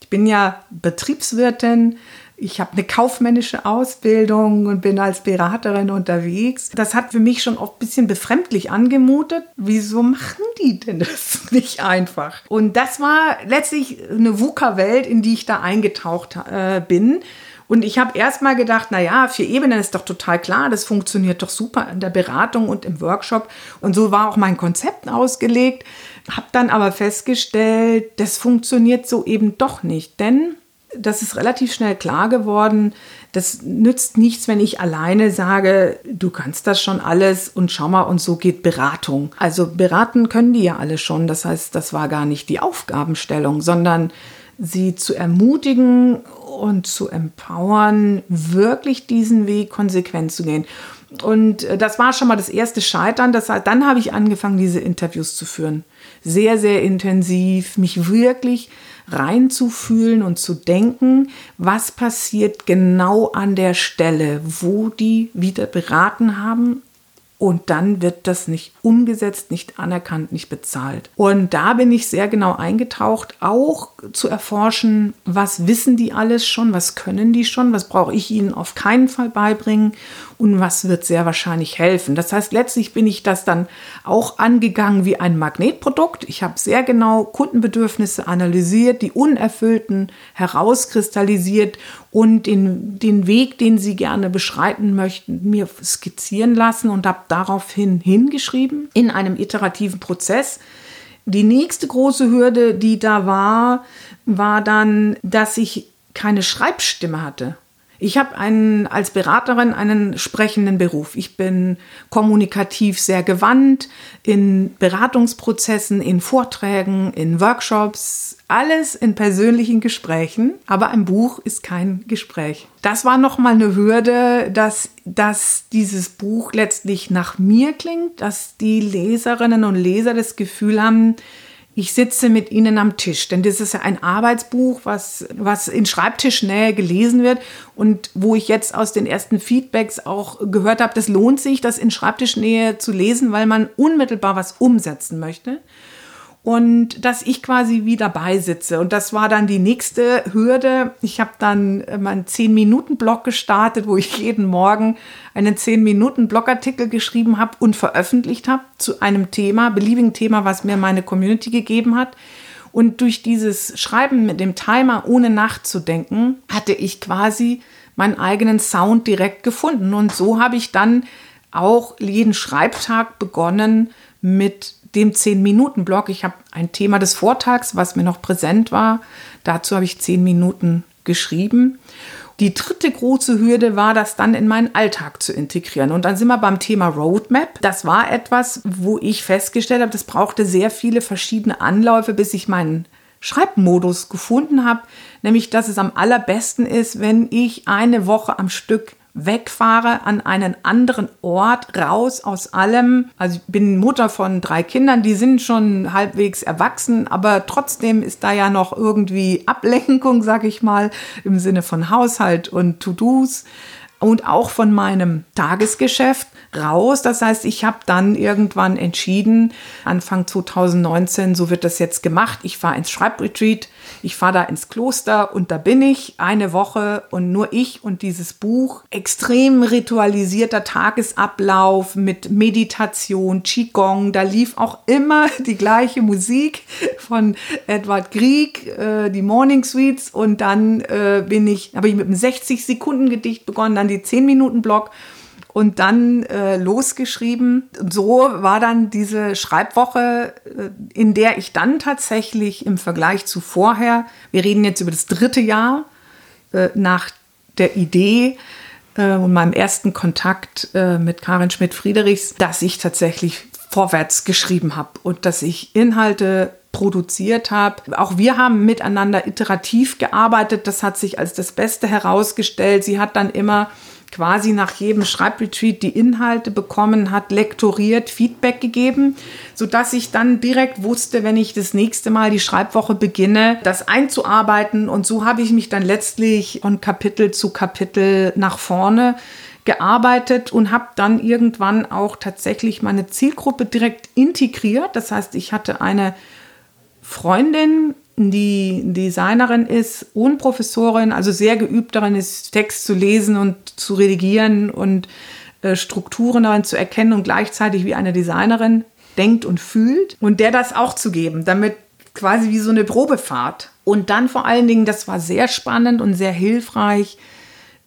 Ich bin ja Betriebswirtin, ich habe eine kaufmännische Ausbildung und bin als Beraterin unterwegs. Das hat für mich schon oft ein bisschen befremdlich angemutet. Wieso machen die denn das nicht einfach? Und das war letztlich eine VUCA-Welt, in die ich da eingetaucht äh, bin. Und ich habe erst mal gedacht, na ja, vier Ebenen ist doch total klar, das funktioniert doch super in der Beratung und im Workshop. Und so war auch mein Konzept ausgelegt. Habe dann aber festgestellt, das funktioniert so eben doch nicht. Denn das ist relativ schnell klar geworden. Das nützt nichts, wenn ich alleine sage, du kannst das schon alles und schau mal, und so geht Beratung. Also beraten können die ja alle schon. Das heißt, das war gar nicht die Aufgabenstellung, sondern sie zu ermutigen und zu empowern, wirklich diesen Weg konsequent zu gehen. Und äh, das war schon mal das erste Scheitern. Das, dann habe ich angefangen, diese Interviews zu führen. Sehr, sehr intensiv, mich wirklich reinzufühlen und zu denken, was passiert genau an der Stelle, wo die wieder beraten haben und dann wird das nicht umgesetzt, nicht anerkannt, nicht bezahlt. Und da bin ich sehr genau eingetaucht, auch zu erforschen, was wissen die alles schon, was können die schon, was brauche ich ihnen auf keinen Fall beibringen und was wird sehr wahrscheinlich helfen. Das heißt, letztlich bin ich das dann auch angegangen wie ein Magnetprodukt. Ich habe sehr genau Kundenbedürfnisse analysiert, die unerfüllten herauskristallisiert und den, den Weg, den sie gerne beschreiten möchten, mir skizzieren lassen und habe daraufhin hingeschrieben in einem iterativen Prozess. Die nächste große Hürde, die da war, war dann, dass ich keine Schreibstimme hatte. Ich habe einen, als Beraterin einen sprechenden Beruf. Ich bin kommunikativ sehr gewandt in Beratungsprozessen, in Vorträgen, in Workshops, alles in persönlichen Gesprächen. Aber ein Buch ist kein Gespräch. Das war nochmal eine Hürde, dass, dass dieses Buch letztlich nach mir klingt, dass die Leserinnen und Leser das Gefühl haben, ich sitze mit Ihnen am Tisch, denn das ist ja ein Arbeitsbuch, was, was in Schreibtischnähe gelesen wird und wo ich jetzt aus den ersten Feedbacks auch gehört habe, das lohnt sich, das in Schreibtischnähe zu lesen, weil man unmittelbar was umsetzen möchte und dass ich quasi wie dabei sitze. Und das war dann die nächste Hürde. Ich habe dann äh, meinen 10-Minuten-Blog gestartet, wo ich jeden Morgen einen 10-Minuten-Blogartikel geschrieben habe und veröffentlicht habe zu einem Thema, beliebigen Thema, was mir meine Community gegeben hat. Und durch dieses Schreiben mit dem Timer, ohne nachzudenken, hatte ich quasi meinen eigenen Sound direkt gefunden. Und so habe ich dann auch jeden Schreibtag begonnen mit dem 10-Minuten-Blog. Ich habe ein Thema des Vortags, was mir noch präsent war. Dazu habe ich 10 Minuten geschrieben. Die dritte große Hürde war, das dann in meinen Alltag zu integrieren. Und dann sind wir beim Thema Roadmap. Das war etwas, wo ich festgestellt habe, das brauchte sehr viele verschiedene Anläufe, bis ich meinen Schreibmodus gefunden habe. Nämlich, dass es am allerbesten ist, wenn ich eine Woche am Stück wegfahre an einen anderen Ort, raus aus allem. Also ich bin Mutter von drei Kindern, die sind schon halbwegs erwachsen, aber trotzdem ist da ja noch irgendwie Ablenkung, sag ich mal, im Sinne von Haushalt und To-Dos. und auch von meinem Tagesgeschäft raus. Das heißt, ich habe dann irgendwann entschieden, Anfang 2019, so wird das jetzt gemacht. Ich fahre ins Schreibretreat, ich fahre da ins Kloster und da bin ich eine Woche und nur ich und dieses Buch. Extrem ritualisierter Tagesablauf mit Meditation, Qigong. Da lief auch immer die gleiche Musik von Edward Grieg, äh, die Morning Suites und dann äh, bin ich, habe ich mit einem 60 Sekunden Gedicht begonnen, dann die 10 Minuten Block und dann äh, losgeschrieben. So war dann diese Schreibwoche, äh, in der ich dann tatsächlich im Vergleich zu vorher, wir reden jetzt über das dritte Jahr äh, nach der Idee äh, und meinem ersten Kontakt äh, mit Karin Schmidt-Friedrichs, dass ich tatsächlich vorwärts geschrieben habe und dass ich Inhalte produziert habe. Auch wir haben miteinander iterativ gearbeitet. Das hat sich als das Beste herausgestellt. Sie hat dann immer quasi nach jedem Schreibretreat die Inhalte bekommen, hat lektoriert, Feedback gegeben, sodass ich dann direkt wusste, wenn ich das nächste Mal die Schreibwoche beginne, das einzuarbeiten. Und so habe ich mich dann letztlich von Kapitel zu Kapitel nach vorne gearbeitet und habe dann irgendwann auch tatsächlich meine Zielgruppe direkt integriert. Das heißt, ich hatte eine Freundin, die Designerin ist und Professorin, also sehr geübt darin ist, Text zu lesen und zu redigieren und äh, Strukturen darin zu erkennen und gleichzeitig wie eine Designerin denkt und fühlt und der das auch zu geben, damit quasi wie so eine Probefahrt. Und dann vor allen Dingen, das war sehr spannend und sehr hilfreich,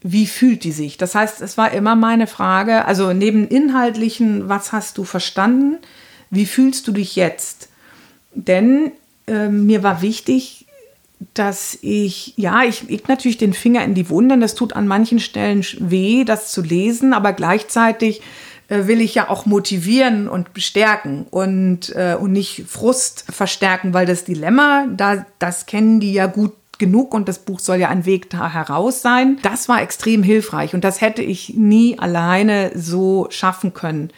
wie fühlt die sich? Das heißt, es war immer meine Frage, also neben inhaltlichen, was hast du verstanden, wie fühlst du dich jetzt? Denn äh, mir war wichtig, dass ich, ja, ich leg natürlich den Finger in die Wunden. Das tut an manchen Stellen weh, das zu lesen, aber gleichzeitig äh, will ich ja auch motivieren und bestärken und, äh, und nicht Frust verstärken, weil das Dilemma, da, das kennen die ja gut genug und das Buch soll ja ein Weg da heraus sein. Das war extrem hilfreich und das hätte ich nie alleine so schaffen können.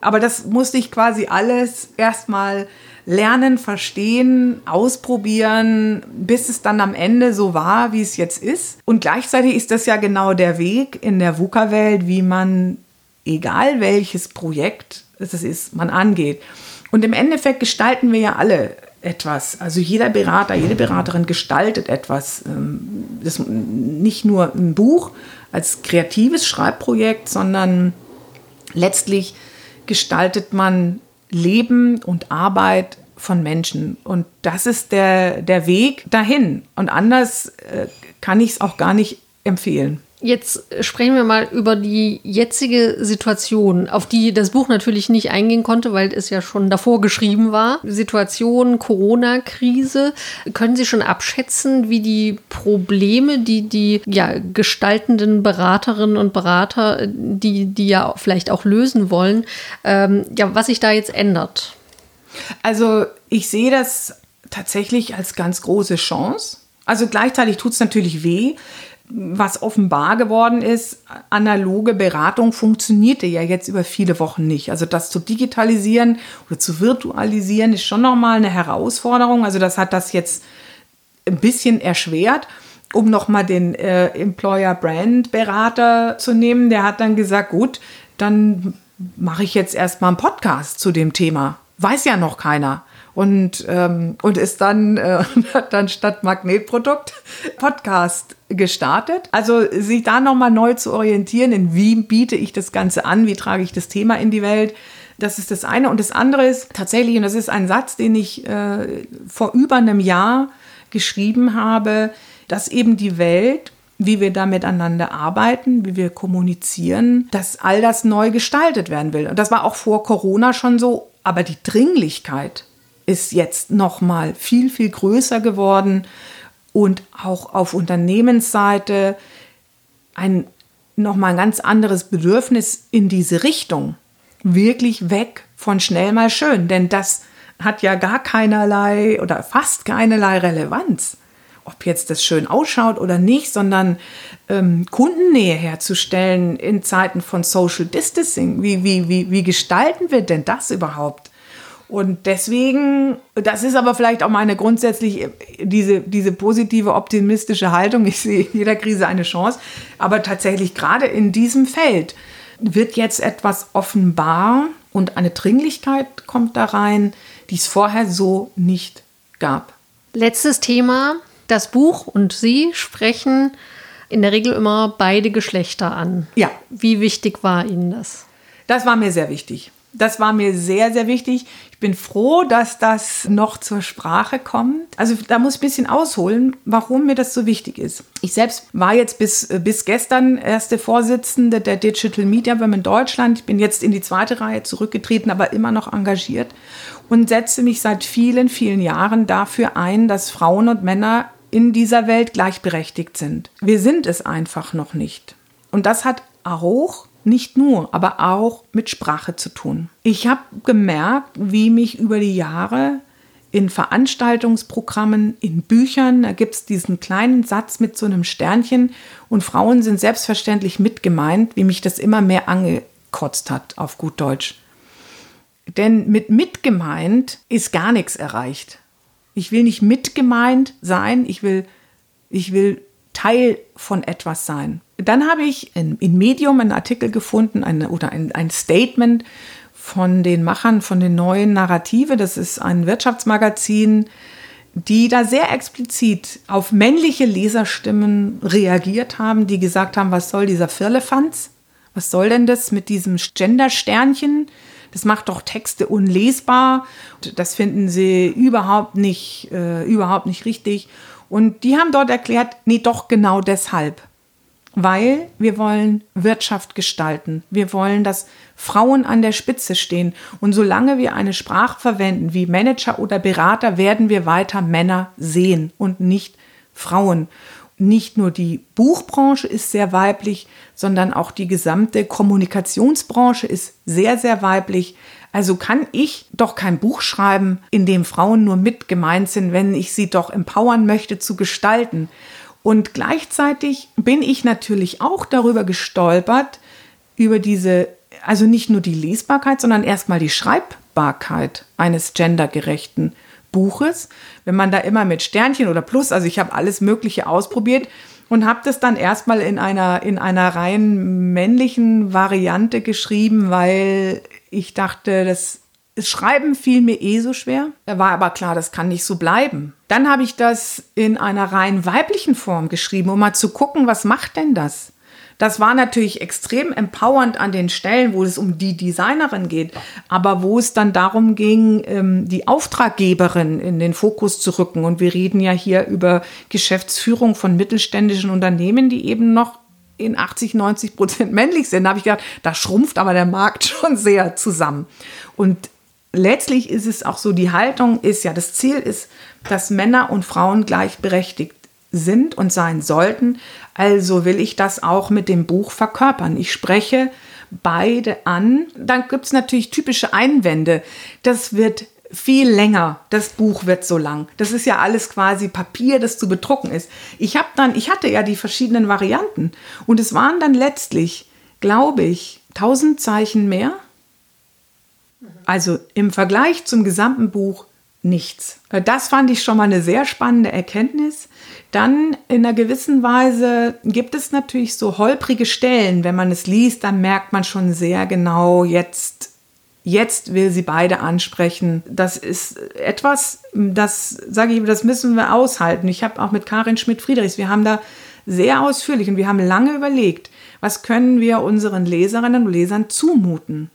Aber das musste ich quasi alles erstmal lernen, verstehen, ausprobieren, bis es dann am Ende so war, wie es jetzt ist. Und gleichzeitig ist das ja genau der Weg in der VUCA-Welt, wie man, egal welches Projekt es ist, man angeht. Und im Endeffekt gestalten wir ja alle etwas. Also jeder Berater, jede Beraterin gestaltet etwas. Ähm, das nicht nur ein Buch als kreatives Schreibprojekt, sondern letztlich gestaltet man Leben und Arbeit von Menschen. Und das ist der, der Weg dahin. Und anders äh, kann ich es auch gar nicht empfehlen. Jetzt sprechen wir mal über die jetzige Situation, auf die das Buch natürlich nicht eingehen konnte, weil es ja schon davor geschrieben war. Situation Corona-Krise. Können Sie schon abschätzen, wie die Probleme, die die ja, gestaltenden Beraterinnen und Berater, die, die ja vielleicht auch lösen wollen, ähm, ja, was sich da jetzt ändert? Also ich sehe das tatsächlich als ganz große Chance. Also gleichzeitig tut es natürlich weh, was offenbar geworden ist, analoge Beratung funktionierte ja jetzt über viele Wochen nicht. Also das zu digitalisieren oder zu virtualisieren ist schon nochmal eine Herausforderung. Also das hat das jetzt ein bisschen erschwert. Um nochmal den äh, Employer Brand Berater zu nehmen, der hat dann gesagt, gut, dann mache ich jetzt erstmal einen Podcast zu dem Thema. Weiß ja noch keiner und, ähm, und ist dann, äh, dann statt Magnetprodukt Podcast gestartet. Also sich da nochmal neu zu orientieren, in wie biete ich das Ganze an, wie trage ich das Thema in die Welt. Das ist das eine. Und das andere ist tatsächlich, und das ist ein Satz, den ich äh, vor über einem Jahr geschrieben habe, dass eben die Welt wie wir da miteinander arbeiten, wie wir kommunizieren, dass all das neu gestaltet werden will. Und das war auch vor Corona schon so, aber die Dringlichkeit ist jetzt noch mal viel viel größer geworden und auch auf Unternehmensseite ein noch mal ein ganz anderes Bedürfnis in diese Richtung wirklich weg von schnell mal schön, denn das hat ja gar keinerlei oder fast keinerlei Relevanz, ob jetzt das schön ausschaut oder nicht, sondern ähm, Kundennähe herzustellen in Zeiten von Social Distancing. Wie, wie, wie, wie gestalten wir denn das überhaupt? Und deswegen, das ist aber vielleicht auch meine grundsätzlich diese, diese positive optimistische Haltung. Ich sehe jeder Krise eine Chance. Aber tatsächlich gerade in diesem Feld wird jetzt etwas offenbar und eine Dringlichkeit kommt da rein, die es vorher so nicht gab. Letztes Thema. Das Buch und Sie sprechen in der Regel immer beide Geschlechter an. Ja. Wie wichtig war Ihnen das? Das war mir sehr wichtig. Das war mir sehr, sehr wichtig. Ich bin froh, dass das noch zur Sprache kommt. Also da muss ich ein bisschen ausholen, warum mir das so wichtig ist. Ich selbst war jetzt bis, bis gestern erste Vorsitzende der Digital Media Women Deutschland. Ich bin jetzt in die zweite Reihe zurückgetreten, aber immer noch engagiert und setze mich seit vielen, vielen Jahren dafür ein, dass Frauen und Männer in dieser Welt gleichberechtigt sind. Wir sind es einfach noch nicht. Und das hat auch nicht nur, aber auch mit Sprache zu tun. Ich habe gemerkt, wie mich über die Jahre in Veranstaltungsprogrammen, in Büchern, da gibt es diesen kleinen Satz mit so einem Sternchen und Frauen sind selbstverständlich mitgemeint, wie mich das immer mehr angekotzt hat, auf gut Deutsch. Denn mit mitgemeint ist gar nichts erreicht. Ich will nicht mitgemeint sein, ich will, ich will Teil von etwas sein. Dann habe ich in, in Medium einen Artikel gefunden eine, oder ein, ein Statement von den Machern von den neuen Narrative. Das ist ein Wirtschaftsmagazin, die da sehr explizit auf männliche Leserstimmen reagiert haben, die gesagt haben, was soll dieser Firlefanz? Was soll denn das mit diesem Gender-Sternchen? Das macht doch Texte unlesbar. Das finden sie überhaupt nicht, äh, überhaupt nicht richtig. Und die haben dort erklärt, nee, doch genau deshalb. Weil wir wollen Wirtschaft gestalten. Wir wollen, dass Frauen an der Spitze stehen. Und solange wir eine Sprache verwenden wie Manager oder Berater, werden wir weiter Männer sehen und nicht Frauen nicht nur die Buchbranche ist sehr weiblich, sondern auch die gesamte Kommunikationsbranche ist sehr, sehr weiblich. Also kann ich doch kein Buch schreiben, in dem Frauen nur mit gemeint sind, wenn ich sie doch empowern möchte zu gestalten. Und gleichzeitig bin ich natürlich auch darüber gestolpert, über diese, also nicht nur die Lesbarkeit, sondern erstmal die Schreibbarkeit eines gendergerechten Buches. Wenn man da immer mit Sternchen oder Plus, also ich habe alles Mögliche ausprobiert und habe das dann erstmal in einer, in einer rein männlichen Variante geschrieben, weil ich dachte, das Schreiben fiel mir eh so schwer. Da war aber klar, das kann nicht so bleiben. Dann habe ich das in einer rein weiblichen Form geschrieben, um mal zu gucken, was macht denn das? Das war natürlich extrem empowernd an den Stellen, wo es um die Designerin geht, aber wo es dann darum ging, ähm, die Auftraggeberin in den Fokus zu rücken. Und wir reden ja hier über Geschäftsführung von mittelständischen Unternehmen, die eben noch in 80, 90 Prozent männlich sind. Da habe ich gedacht, da schrumpft aber der Markt schon sehr zusammen. Und letztlich ist es auch so, die Haltung ist ja, das Ziel ist, dass Männer und Frauen gleichberechtigt sind und sein sollten. Also will ich das auch mit dem Buch verkörpern. Ich spreche beide an. Dann gibt es natürlich typische Einwände. Das wird viel länger. Das Buch wird so lang. Das ist ja alles quasi Papier, das zu bedrucken ist. Ich habe dann, ich hatte ja die verschiedenen Varianten und es waren dann letztlich, glaube ich, 1000 Zeichen mehr. Also im Vergleich zum gesamten Buch nichts. Das fand ich schon mal eine sehr spannende Erkenntnis. Dann in einer gewissen Weise gibt es natürlich so holprige Stellen. Wenn man es liest, dann merkt man schon sehr genau, jetzt, jetzt will sie beide ansprechen. Das ist etwas, das sage ich, das müssen wir aushalten. Ich habe auch mit Karin Schmidt-Friedrichs, wir haben da sehr ausführlich und wir haben lange überlegt, was können wir unseren Leserinnen und Lesern zumuten.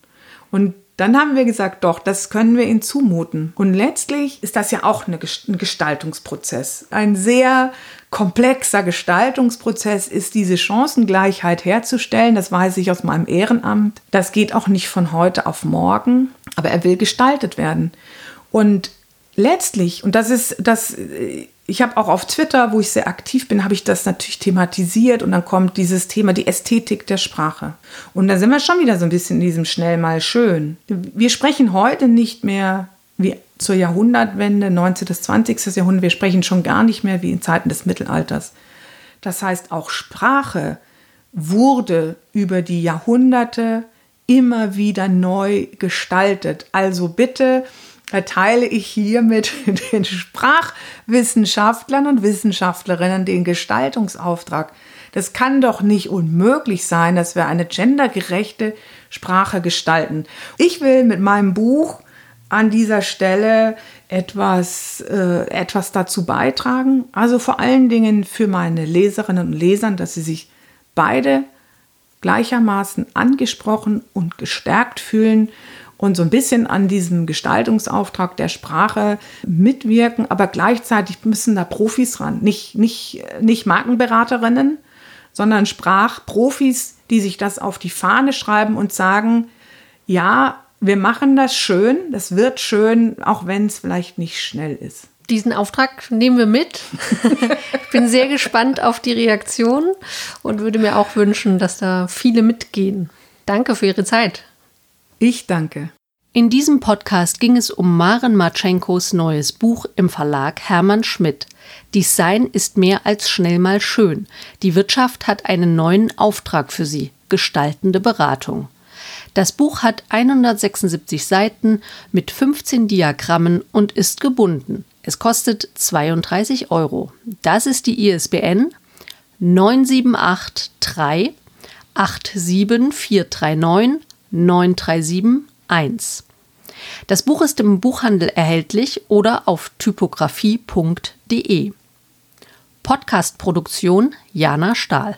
Und dann haben wir gesagt, doch, das können wir ihnen zumuten. Und letztlich ist das ja auch ein Gestaltungsprozess. Ein sehr komplexer Gestaltungsprozess ist diese Chancengleichheit herzustellen. Das weiß ich aus meinem Ehrenamt. Das geht auch nicht von heute auf morgen, aber er will gestaltet werden. Und letztlich, und das ist das, ich habe auch auf Twitter, wo ich sehr aktiv bin, habe ich das natürlich thematisiert und dann kommt dieses Thema, die Ästhetik der Sprache. Und da sind wir schon wieder so ein bisschen in diesem schnell mal schön. Wir sprechen heute nicht mehr wie zur Jahrhundertwende, 19. bis 20. Jahrhundert, wir sprechen schon gar nicht mehr wie in Zeiten des Mittelalters. Das heißt, auch Sprache wurde über die Jahrhunderte immer wieder neu gestaltet. Also bitte erteile ich hiermit den Sprachwissenschaftlern und Wissenschaftlerinnen den Gestaltungsauftrag. Das kann doch nicht unmöglich sein, dass wir eine gendergerechte Sprache gestalten. Ich will mit meinem Buch an dieser Stelle etwas, äh, etwas dazu beitragen. Also vor allen Dingen für meine Leserinnen und Leser, dass sie sich beide gleichermaßen angesprochen und gestärkt fühlen und so ein bisschen an diesem Gestaltungsauftrag der Sprache mitwirken, aber gleichzeitig müssen da Profis ran, nicht, nicht, nicht Markenberaterinnen, sondern Sprachprofis, die sich das auf die Fahne schreiben und sagen, ja, wir machen das schön, das wird schön, auch wenn es vielleicht nicht schnell ist. Diesen Auftrag nehmen wir mit. ich bin sehr gespannt auf die Reaktion und würde mir auch wünschen, dass da viele mitgehen. Danke für Ihre Zeit. Ich danke. In diesem Podcast ging es um Maren Matschenkos neues Buch im Verlag Hermann Schmidt. Design ist mehr als schnell mal schön. Die Wirtschaft hat einen neuen Auftrag für Sie. Gestaltende Beratung. Das Buch hat 176 Seiten mit 15 Diagrammen und ist gebunden. Es kostet 32 Euro. Das ist die ISBN 9783 87439 9371. Das Buch ist im Buchhandel erhältlich oder auf typografie.de. Podcastproduktion Jana Stahl.